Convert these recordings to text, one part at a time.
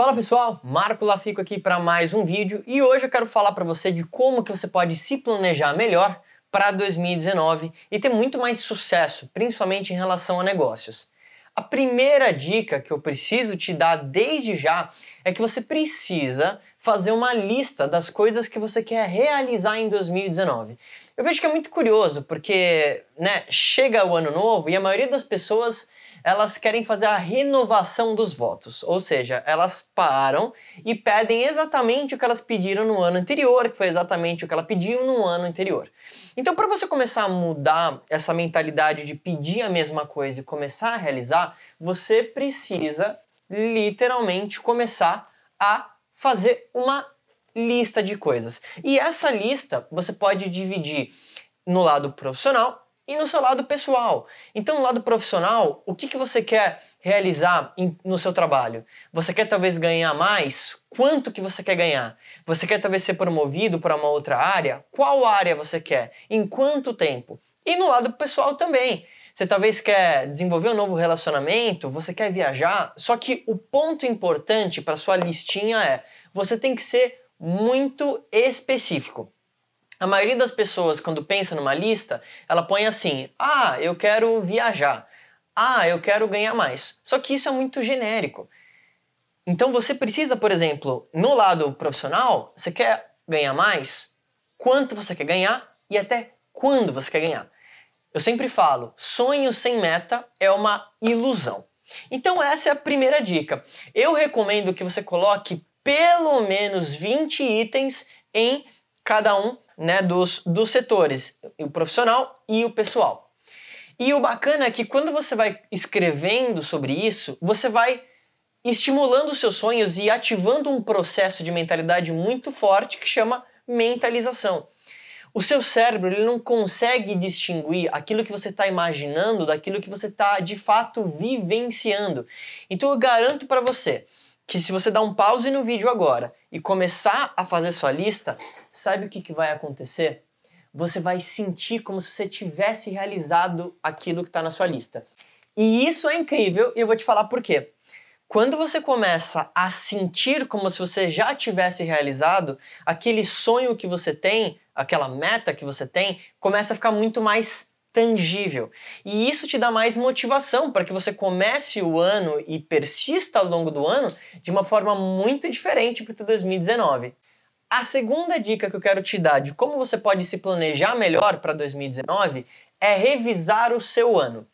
Fala pessoal, Marco Lafico aqui para mais um vídeo e hoje eu quero falar para você de como que você pode se planejar melhor para 2019 e ter muito mais sucesso, principalmente em relação a negócios. A primeira dica que eu preciso te dar desde já é que você precisa fazer uma lista das coisas que você quer realizar em 2019. Eu vejo que é muito curioso porque, né, chega o ano novo e a maioria das pessoas elas querem fazer a renovação dos votos, ou seja, elas param e pedem exatamente o que elas pediram no ano anterior, que foi exatamente o que ela pediu no ano anterior. Então, para você começar a mudar essa mentalidade de pedir a mesma coisa e começar a realizar, você precisa literalmente começar a fazer uma lista de coisas. E essa lista você pode dividir no lado profissional e no seu lado pessoal. Então, no lado profissional, o que, que você quer realizar em, no seu trabalho? Você quer talvez ganhar mais? Quanto que você quer ganhar? Você quer talvez ser promovido para uma outra área? Qual área você quer? Em quanto tempo? E no lado pessoal também. Você talvez quer desenvolver um novo relacionamento, você quer viajar, só que o ponto importante para sua listinha é: você tem que ser muito específico. A maioria das pessoas, quando pensa numa lista, ela põe assim: ah, eu quero viajar. Ah, eu quero ganhar mais. Só que isso é muito genérico. Então você precisa, por exemplo, no lado profissional, você quer ganhar mais? Quanto você quer ganhar e até quando você quer ganhar? Eu sempre falo: sonho sem meta é uma ilusão. Então, essa é a primeira dica. Eu recomendo que você coloque pelo menos 20 itens em cada um né, dos, dos setores, o profissional e o pessoal. E o bacana é que quando você vai escrevendo sobre isso, você vai estimulando os seus sonhos e ativando um processo de mentalidade muito forte que chama mentalização. O seu cérebro ele não consegue distinguir aquilo que você está imaginando daquilo que você está de fato vivenciando. Então eu garanto para você que se você dar um pause no vídeo agora e começar a fazer sua lista, sabe o que, que vai acontecer? Você vai sentir como se você tivesse realizado aquilo que está na sua lista. E isso é incrível e eu vou te falar por quê. Quando você começa a sentir como se você já tivesse realizado, aquele sonho que você tem, aquela meta que você tem, começa a ficar muito mais tangível. E isso te dá mais motivação para que você comece o ano e persista ao longo do ano de uma forma muito diferente para o 2019. A segunda dica que eu quero te dar de como você pode se planejar melhor para 2019 é revisar o seu ano.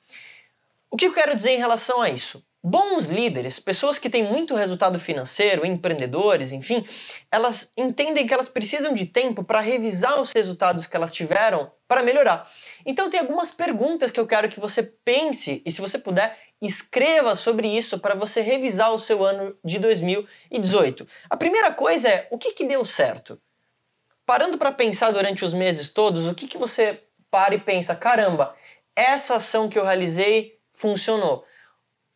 O que eu quero dizer em relação a isso? Bons líderes, pessoas que têm muito resultado financeiro, empreendedores, enfim, elas entendem que elas precisam de tempo para revisar os resultados que elas tiveram para melhorar. Então tem algumas perguntas que eu quero que você pense e se você puder, escreva sobre isso para você revisar o seu ano de 2018. A primeira coisa é o que, que deu certo? Parando para pensar durante os meses todos, o que, que você para e pensa, caramba, essa ação que eu realizei funcionou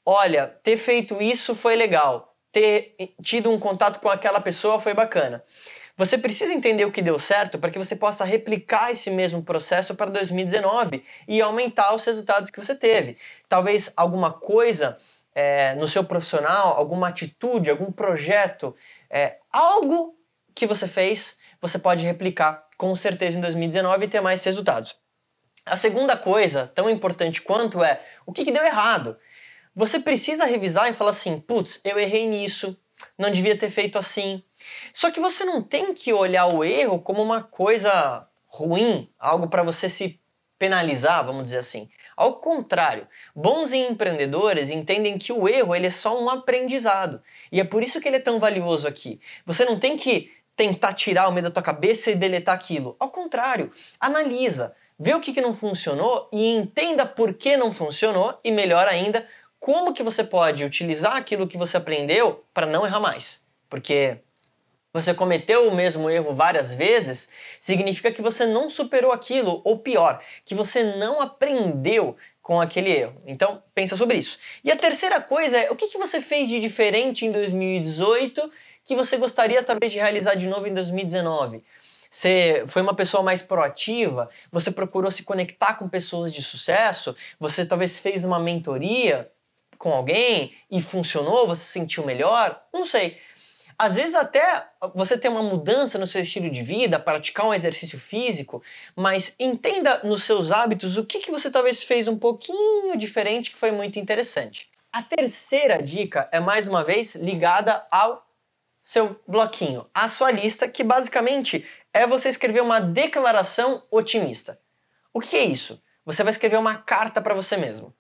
olha, ter feito isso foi legal, ter tido um contato com aquela pessoa foi bacana. Você precisa entender o que deu certo para que você possa replicar esse mesmo processo para 2019 e aumentar os resultados que você teve. Talvez alguma coisa é, no seu profissional, alguma atitude, algum projeto, é, algo que você fez, você pode replicar com certeza em 2019 e ter mais resultados. A segunda coisa, tão importante quanto, é o que, que deu errado. Você precisa revisar e falar assim: putz, eu errei nisso, não devia ter feito assim. Só que você não tem que olhar o erro como uma coisa ruim, algo para você se penalizar, vamos dizer assim. Ao contrário, bons empreendedores entendem que o erro ele é só um aprendizado. E é por isso que ele é tão valioso aqui. Você não tem que tentar tirar o medo da tua cabeça e deletar aquilo. Ao contrário, analisa, vê o que, que não funcionou e entenda por que não funcionou e melhor ainda, como que você pode utilizar aquilo que você aprendeu para não errar mais. Porque você cometeu o mesmo erro várias vezes, significa que você não superou aquilo, ou pior, que você não aprendeu com aquele erro. Então, pensa sobre isso. E a terceira coisa é, o que, que você fez de diferente em 2018 que você gostaria talvez de realizar de novo em 2019? Você foi uma pessoa mais proativa? Você procurou se conectar com pessoas de sucesso? Você talvez fez uma mentoria? Com alguém e funcionou, você se sentiu melhor, não sei. Às vezes até você tem uma mudança no seu estilo de vida, praticar um exercício físico, mas entenda nos seus hábitos o que, que você talvez fez um pouquinho diferente que foi muito interessante. A terceira dica é mais uma vez ligada ao seu bloquinho, a sua lista, que basicamente é você escrever uma declaração otimista. O que é isso? Você vai escrever uma carta para você mesmo.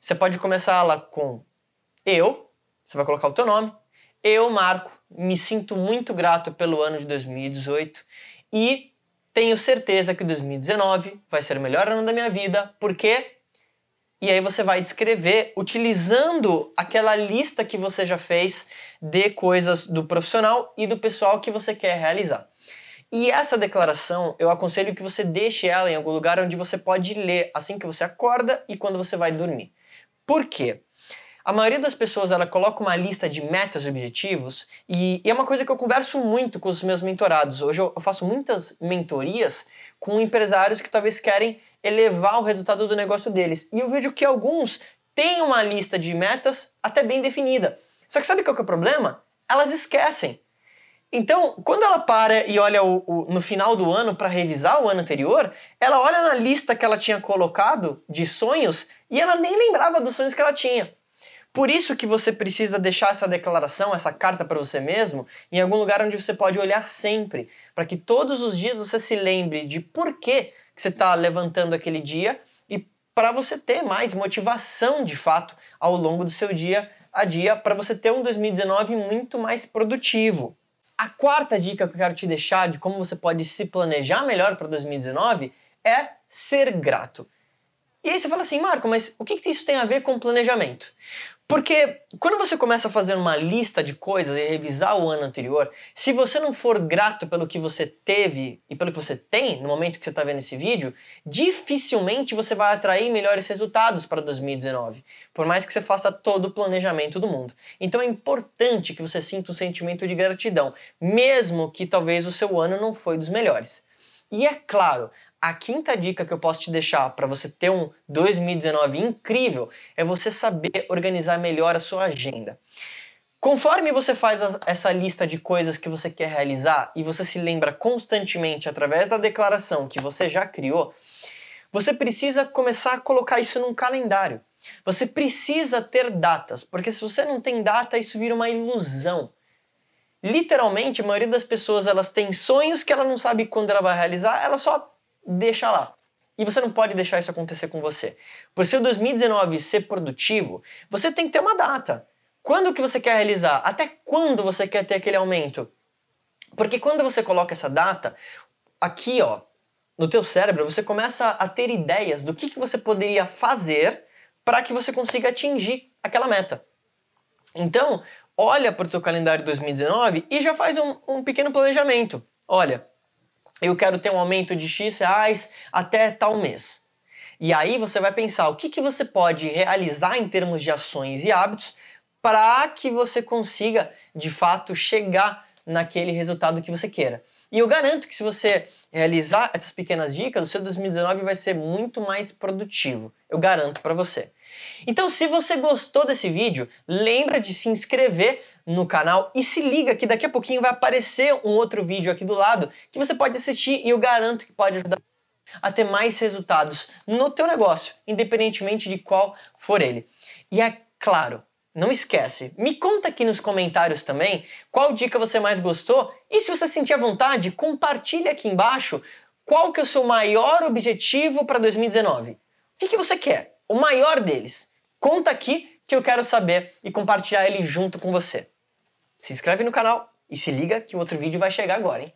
Você pode começar ela com eu, você vai colocar o teu nome. Eu, Marco, me sinto muito grato pelo ano de 2018 e tenho certeza que 2019 vai ser o melhor ano da minha vida, porque e aí você vai descrever utilizando aquela lista que você já fez de coisas do profissional e do pessoal que você quer realizar. E essa declaração, eu aconselho que você deixe ela em algum lugar onde você pode ler assim que você acorda e quando você vai dormir. Por quê? A maioria das pessoas ela coloca uma lista de metas e objetivos e, e, é uma coisa que eu converso muito com os meus mentorados. Hoje eu, eu faço muitas mentorias com empresários que talvez querem elevar o resultado do negócio deles. E eu vejo que alguns têm uma lista de metas até bem definida. Só que sabe qual que é o problema? Elas esquecem. Então, quando ela para e olha o, o, no final do ano para revisar o ano anterior, ela olha na lista que ela tinha colocado de sonhos e ela nem lembrava dos sonhos que ela tinha. Por isso que você precisa deixar essa declaração, essa carta para você mesmo, em algum lugar onde você pode olhar sempre, para que todos os dias você se lembre de por que você está levantando aquele dia e para você ter mais motivação de fato ao longo do seu dia a dia, para você ter um 2019 muito mais produtivo. A quarta dica que eu quero te deixar de como você pode se planejar melhor para 2019 é ser grato. E aí você fala assim, Marco, mas o que, que isso tem a ver com planejamento? Porque quando você começa a fazer uma lista de coisas e revisar o ano anterior, se você não for grato pelo que você teve e pelo que você tem no momento que você está vendo esse vídeo, dificilmente você vai atrair melhores resultados para 2019, por mais que você faça todo o planejamento do mundo. Então é importante que você sinta um sentimento de gratidão, mesmo que talvez o seu ano não foi dos melhores. E é claro, a quinta dica que eu posso te deixar para você ter um 2019 incrível é você saber organizar melhor a sua agenda. Conforme você faz essa lista de coisas que você quer realizar e você se lembra constantemente através da declaração que você já criou, você precisa começar a colocar isso num calendário. Você precisa ter datas, porque se você não tem data, isso vira uma ilusão. Literalmente, a maioria das pessoas elas têm sonhos que ela não sabe quando ela vai realizar, ela só deixa lá. E você não pode deixar isso acontecer com você. Por ser 2019 ser produtivo, você tem que ter uma data. Quando que você quer realizar? Até quando você quer ter aquele aumento? Porque quando você coloca essa data, aqui ó, no teu cérebro, você começa a ter ideias do que, que você poderia fazer para que você consiga atingir aquela meta. Então, olha para o teu calendário 2019 e já faz um, um pequeno planejamento. Olha, eu quero ter um aumento de X reais até tal mês. E aí você vai pensar o que, que você pode realizar em termos de ações e hábitos para que você consiga de fato chegar naquele resultado que você queira. E eu garanto que se você realizar essas pequenas dicas, o seu 2019 vai ser muito mais produtivo. Eu garanto para você. Então, se você gostou desse vídeo, lembra de se inscrever no canal e se liga que daqui a pouquinho vai aparecer um outro vídeo aqui do lado que você pode assistir e eu garanto que pode ajudar a ter mais resultados no teu negócio, independentemente de qual for ele. E é claro, não esquece, me conta aqui nos comentários também qual dica você mais gostou e se você sentir a vontade, compartilhe aqui embaixo qual que é o seu maior objetivo para 2019. O que, que você quer? O maior deles. Conta aqui que eu quero saber e compartilhar ele junto com você. Se inscreve no canal e se liga que o outro vídeo vai chegar agora, hein?